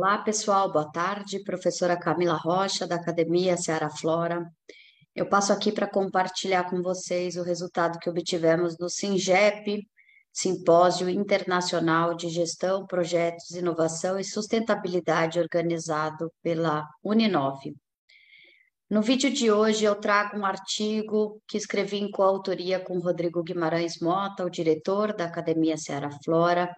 Olá, pessoal, boa tarde. Professora Camila Rocha, da Academia Seara Flora. Eu passo aqui para compartilhar com vocês o resultado que obtivemos no SINGEP, Simpósio Internacional de Gestão, Projetos, Inovação e Sustentabilidade, organizado pela Uninove. No vídeo de hoje eu trago um artigo que escrevi em coautoria com Rodrigo Guimarães Mota, o diretor da Academia Seara Flora,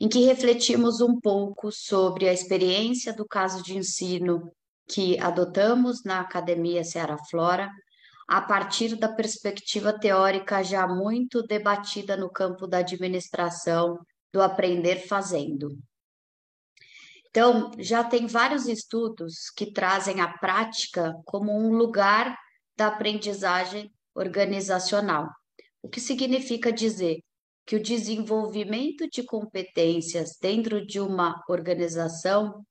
em que refletimos um pouco sobre a experiência do caso de ensino que adotamos na Academia Seara Flora, a partir da perspectiva teórica já muito debatida no campo da administração do aprender fazendo. Então, já tem vários estudos que trazem a prática como um lugar da aprendizagem organizacional, o que significa dizer que o desenvolvimento de competências dentro de uma organização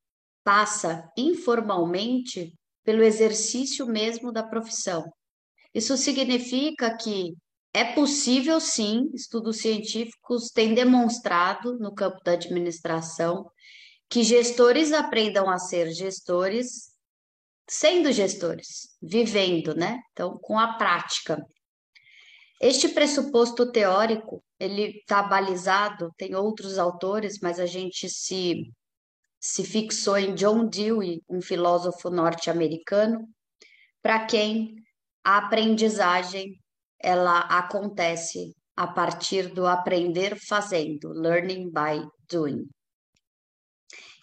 passa informalmente pelo exercício mesmo da profissão. Isso significa que é possível, sim, estudos científicos têm demonstrado no campo da administração que gestores aprendam a ser gestores sendo gestores, vivendo, né? Então, com a prática. Este pressuposto teórico, ele está balizado, tem outros autores, mas a gente se, se fixou em John Dewey, um filósofo norte-americano, para quem a aprendizagem ela acontece a partir do aprender fazendo, learning by doing.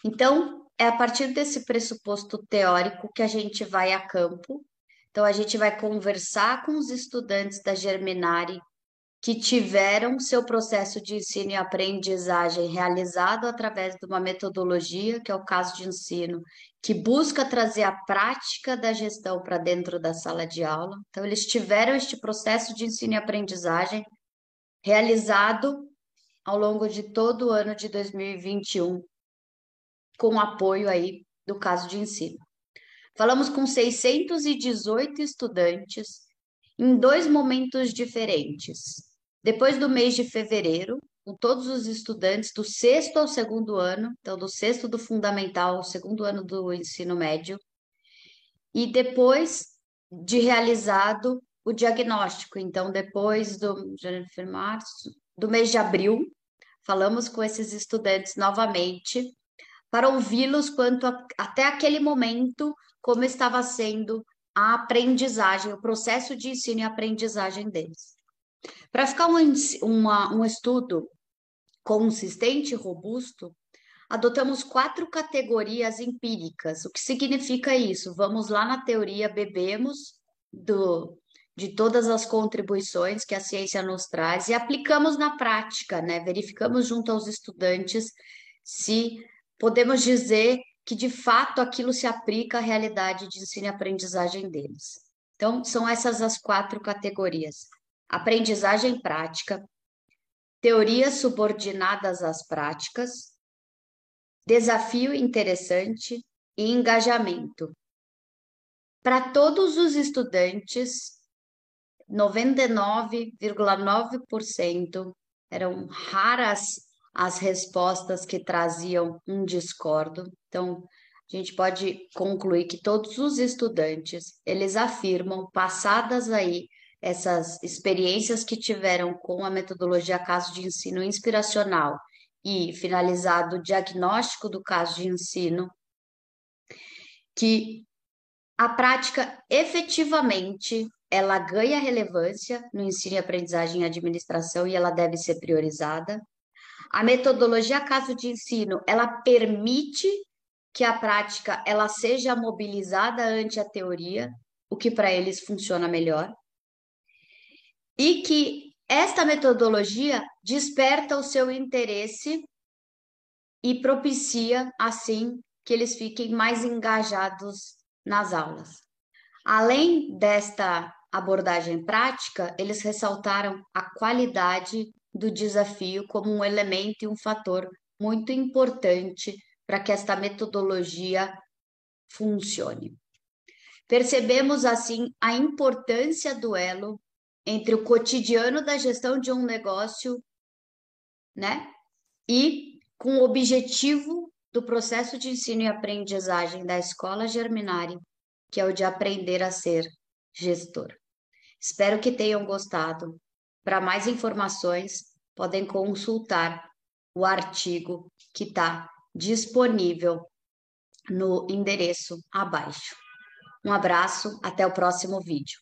Então, é a partir desse pressuposto teórico que a gente vai a campo. Então, a gente vai conversar com os estudantes da Germinari que tiveram seu processo de ensino e aprendizagem realizado através de uma metodologia, que é o caso de ensino, que busca trazer a prática da gestão para dentro da sala de aula. Então, eles tiveram este processo de ensino e aprendizagem realizado ao longo de todo o ano de 2021 com apoio aí do caso de ensino. Falamos com 618 estudantes em dois momentos diferentes. Depois do mês de fevereiro, com todos os estudantes do sexto ao segundo ano, então do sexto do fundamental ao segundo ano do ensino médio, e depois de realizado o diagnóstico, então depois do janeiro, março, do mês de abril, falamos com esses estudantes novamente para ouvi-los quanto a, até aquele momento como estava sendo a aprendizagem, o processo de ensino e aprendizagem deles. Para ficar um, uma, um estudo consistente e robusto, adotamos quatro categorias empíricas. O que significa isso? Vamos lá na teoria, bebemos do, de todas as contribuições que a ciência nos traz e aplicamos na prática, né? Verificamos junto aos estudantes se podemos dizer que de fato aquilo se aplica à realidade de ensino e aprendizagem deles. Então, são essas as quatro categorias: aprendizagem prática, teorias subordinadas às práticas, desafio interessante e engajamento. Para todos os estudantes, 99,9% eram raras as respostas que traziam um discordo. Então, a gente pode concluir que todos os estudantes, eles afirmam, passadas aí essas experiências que tiveram com a metodologia caso de ensino inspiracional e finalizado o diagnóstico do caso de ensino, que a prática efetivamente ela ganha relevância no ensino e aprendizagem e administração e ela deve ser priorizada. A metodologia caso de ensino, ela permite que a prática ela seja mobilizada ante a teoria, o que para eles funciona melhor. E que esta metodologia desperta o seu interesse e propicia assim que eles fiquem mais engajados nas aulas. Além desta abordagem prática, eles ressaltaram a qualidade do desafio como um elemento e um fator muito importante para que esta metodologia funcione. Percebemos assim a importância do elo entre o cotidiano da gestão de um negócio, né, e com o objetivo do processo de ensino e aprendizagem da Escola Germinari, que é o de aprender a ser gestor. Espero que tenham gostado. Para mais informações, podem consultar o artigo que está disponível no endereço abaixo. Um abraço, até o próximo vídeo.